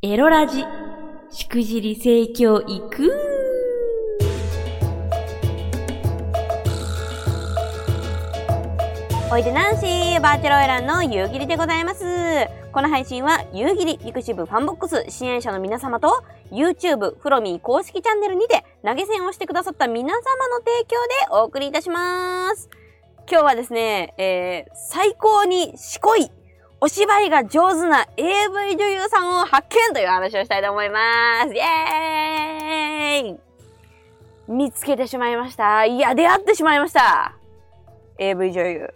エロラジ、しくじり盛況いくおいでナンシーバーチャルオイランの夕霧でございます。この配信は夕霧ピクシブファンボックス支援者の皆様と YouTube フロミー公式チャンネルにて投げ銭をしてくださった皆様の提供でお送りいたします。今日はですね、えー、最高にしこいお芝居が上手な AV 女優さんを発見という話をしたいと思います。イエーイ見つけてしまいました。いや、出会ってしまいました。AV 女優。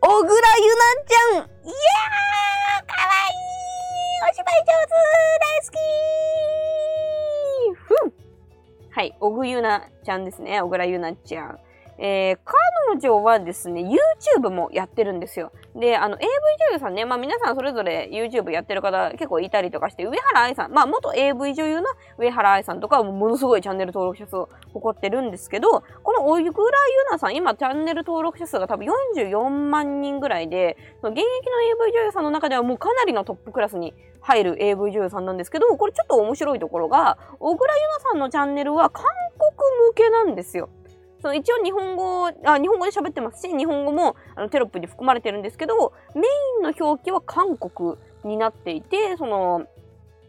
小倉ゆなちゃんいやーイかわいいお芝居上手大好きふんはい、小倉ゆなちゃんですね。小倉ゆなちゃん。えー、彼女はですね、YouTube もやってるんですよ。で、あの、AV 女優さんね、まあ皆さんそれぞれ YouTube やってる方結構いたりとかして、上原愛さん、まあ元 AV 女優の上原愛さんとかはものすごいチャンネル登録者数を誇ってるんですけど、このおゆくらゆなさん、今チャンネル登録者数が多分44万人ぐらいで、現役の AV 女優さんの中ではもうかなりのトップクラスに入る AV 女優さんなんですけど、これちょっと面白いところが、小倉ゆなさんのチャンネルは韓国向けなんですよ。その一応日本語、あ、日本語で喋ってますし、日本語もあのテロップに含まれてるんですけど、メインの表記は韓国になっていて、その、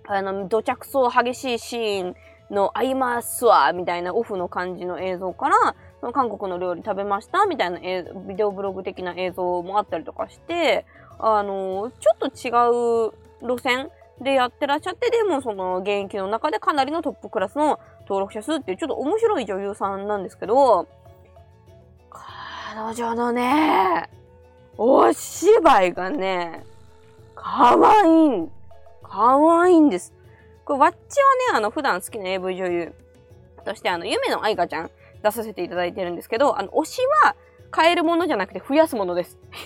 あの、土着層激しいシーンの合いますわ、みたいなオフの感じの映像から、その韓国の料理食べましたみたいな映ビデオブログ的な映像もあったりとかして、あの、ちょっと違う路線でやってらっしゃって、でもその現役の中でかなりのトップクラスの登録者数っていうちょっと面白い女優さんなんですけど、彼女のね、お芝居がね、かわいい。かわいいんです。これ、わっちはね、あの、普段好きな AV 女優として、あの、夢の愛花ちゃん出させていただいてるんですけど、あの、推しは変えるものじゃなくて増やすものです。夢の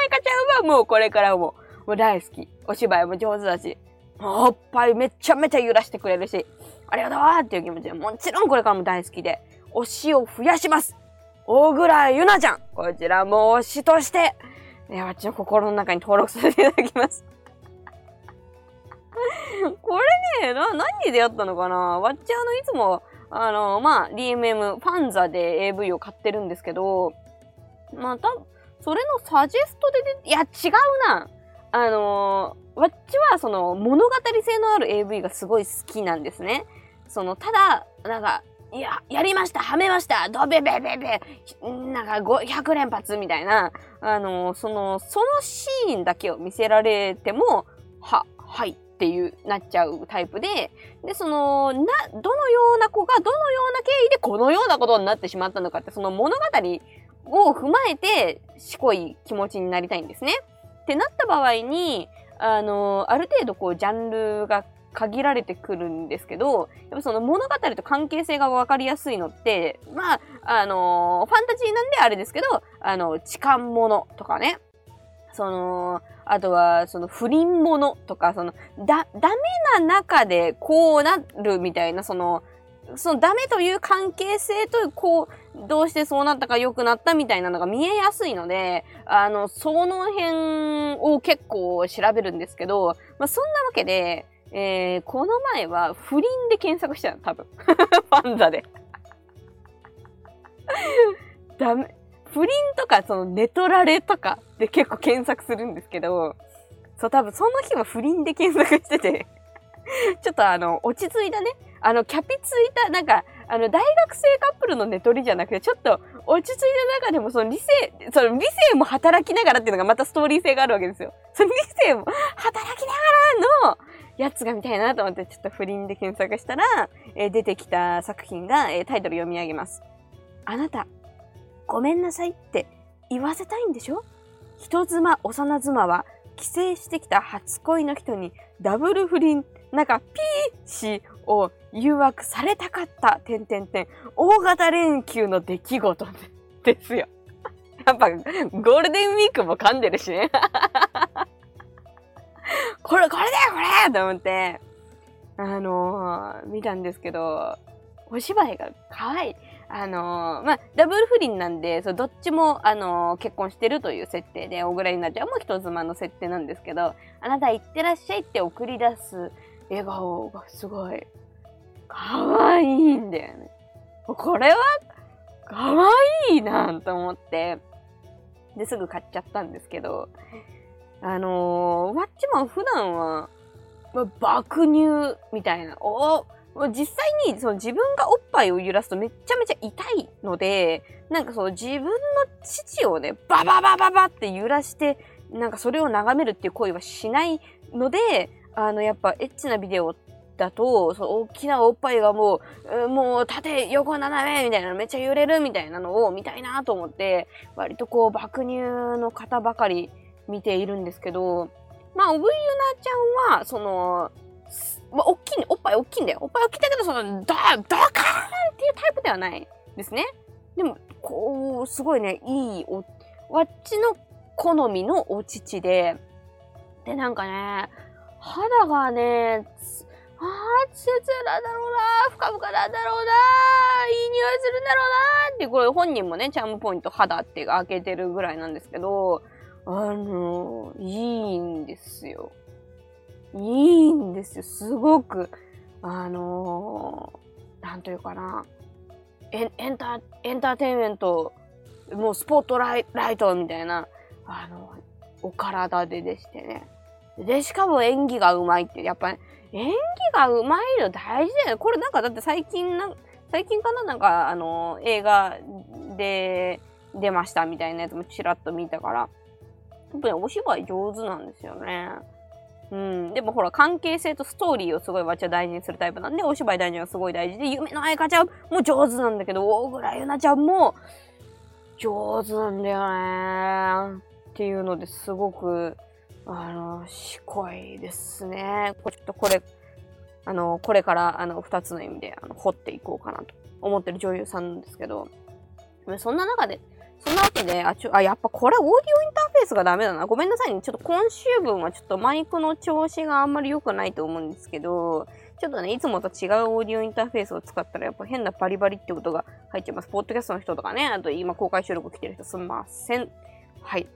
愛花ちゃんはもうこれからも、もう大好き。お芝居も上手だし、おっぱいめちゃめちゃ揺らしてくれるし、ありがとうっていう気持ちで、もちろんこれからも大好きで、推しを増やします大倉ゆなちゃんこちらも推しとして、ね、私の心の中に登録させていただきます。これね、な、何で出会ったのかな？わっちあの、いつも、あの、まあ、DMM、ファンザで AV を買ってるんですけど、また、それのサジェストで出、いや、違うな。あのわっちはその物語性のある AV がすごい好きなんですね。その、ただ、なんか、いや、やりましたはめましたドベベベベなんか500連発みたいな、あの、その、そのシーンだけを見せられても、は、はいっていう、なっちゃうタイプで、で、その、な、どのような子がどのような経緯でこのようなことになってしまったのかって、その物語を踏まえて、しこい気持ちになりたいんですね。ってなった場合に、あの、ある程度こう、ジャンルが限られてくるんですけど、やっぱその物語と関係性が分かりやすいのって、まあ、あのファンタジーなんであれですけど、あの、痴漢者とかね、その、あとは、その不倫者とか、その、だ、ダメな中でこうなるみたいな、その、そのダメという関係性と、こう、どうしてそうなったか良くなったみたいなのが見えやすいので、あの、その辺を結構調べるんですけど、まあ、そんなわけで、えー、この前は不倫で検索したの、多分。ファンザで。ダメ。不倫とか、その、寝取られとかで結構検索するんですけど、そう、多分その日は不倫で検索してて、ちょっとあの、落ち着いたね、あの、キャピついた、なんか、あの、大学生カップルの寝取りじゃなくて、ちょっと落ち着いた中でも、その理性、その理性も働きながらっていうのがまたストーリー性があるわけですよ。その理性も働きながらのやつが見たいなと思って、ちょっと不倫で検索したら、えー出てきた作品が、えータイトル読み上げます。あなた、ごめんなさいって言わせたいんでしょ？人妻、幼妻は、帰省してきた初恋の人にダブル不倫、なんか、ピーしを誘惑されたかった、てんてんてん、大型連休の出来事 ですよ。やっぱ、ゴールデンウィークも噛んでるしね。これ、これだよ、これと思って、あのー見たんですけど、お芝居が可愛い。あのーまあ、ダブル不倫なんで、そうどっちも、あのー結婚してるという設定で、小倉優奈ちゃんも人妻の設定なんですけど、あなた行ってらっしゃいって送り出す笑顔がすごい、可愛いんだよね。これは、可愛いなと思って、で、すぐ買っちゃったんですけど、あのー、ワッチマン普段は、まあ、爆乳みたいな、お実際にその自分がおっぱいを揺らすとめちゃめちゃ痛いので、なんかその自分の父をね、バババババって揺らして、なんかそれを眺めるっていう行為はしないので、あの、やっぱエッチなビデオだと、その大きなおっぱいがもう、もう縦、横、斜めみたいなめっちゃ揺れるみたいなのを見たいなと思って、割とこう爆乳の方ばかり見ているんですけど、まあ、おぶゆなちゃんは、その、まあ、大きいね、おっぱい大きいんだよ。おっぱい大きいんだけど、その、ドドカーンっていうタイプではないですね。でも、こう、すごいね、いいお、わっちの好みのお乳で、で、なんかね、肌がね、つあ、ツヤツヤなんだろうなふかふかなんだろうないい匂いするんだろうなって、これ本人もね、チャームポイント肌って開けてるぐらいなんですけど、あの、いいんですよ。いいんですよ。すごく、あのなんというかな、エンエンター、エンターテインメント、もうスポットライライトみたいな、あの、お体ででしてね。で、しかも演技がうまいって、やっぱり、演技がうまいの大事だよね。これなんかだって最近な、最近かな？なんか、あの、映画で出ましたみたいなやつもちらっと見たから、っぱりお芝居上手なんですよね。うん。でもほら、関係性とストーリーをすごいわっちゃ大事にするタイプなんで、お芝居大事がすごい大事で、夢の愛花ちゃんも上手なんだけど、大倉優奈ちゃんも上手なんだよね。っていうのですごく、あの、しこいですね。ちょっとこれ、あの、これから、あの、二つの意味で、あの、掘っていこうかなと思ってる女優さんなんですけど、そんな中で、そんなわけで、あ、ちょ、あ、やっぱこれオーディオインターフェースがダメだな。ごめんなさいね。ちょっと今週分はちょっとマイクの調子があんまり良くないと思うんですけど、ちょっとね、いつもと違うオーディオインターフェースを使ったらやっぱ変なバリバリってことが入っちゃいます。ポッドキャストの人とかね、あと今公開収録来てる人すんません。はい。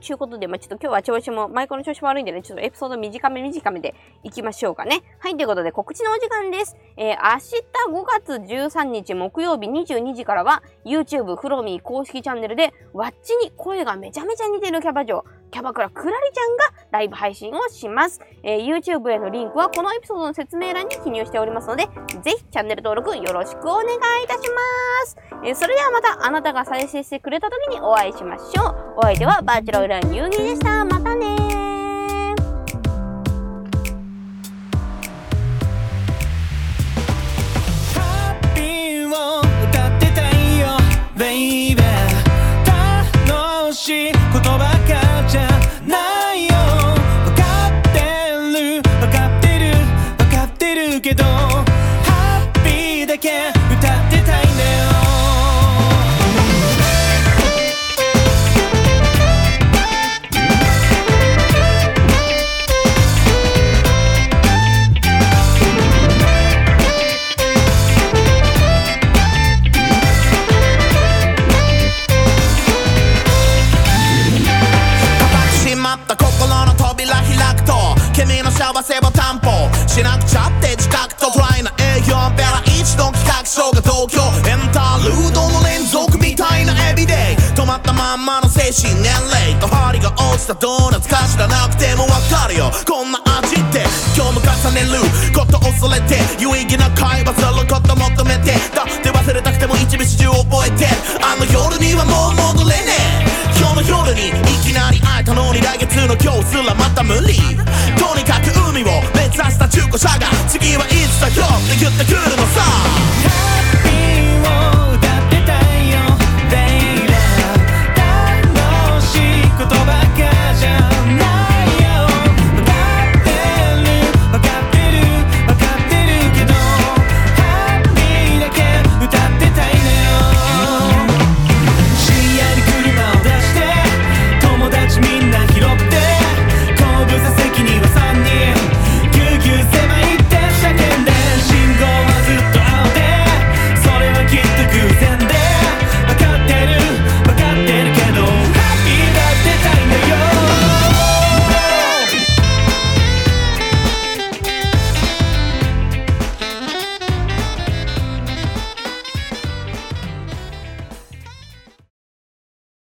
ちゅうことで、まあ、ちょっと今日は調子も、マイクの調子も悪いんでね、ちょっとエピソード短め短めでいきましょうかね。はい、ということで告知のお時間です。えー、明日5月13日木曜日22時からは、YouTube フロミー公式チャンネルで、わっちに声がめちゃめちゃ似てるキャバ嬢、キャバクラクラリちゃんがライブ配信をします。えー YouTube へのリンクはこのエピソードの説明欄に記入しておりますので、ぜひチャンネル登録よろしくお願いいたします。えーそれではまたあなたが再生してくれた時にお会いしましょう。お相手はバーチャルオイラーニューギーでした。またっまんまの精神年齢と針が落ちたドーナツか知らなくてもわかるよ。こんな味って今日も重ねること恐れて有意義な会話すること求めて。だって忘れたくても一部始終覚えて。あの夜にはもう戻れねえ。今日の夜にいきなり会えたのに来月の今日すらまた無理。